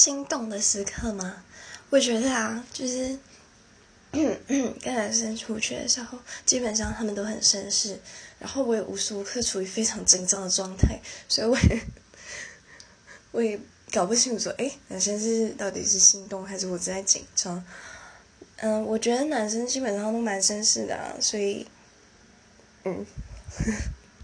心动的时刻吗？我觉得啊，就是 跟男生出去的时候，基本上他们都很绅士，然后我也无时无刻处于非常紧张的状态，所以我也 我也搞不清楚说，哎，男生是到底是心动还是我在紧张？嗯，我觉得男生基本上都蛮绅士的啊，所以，嗯。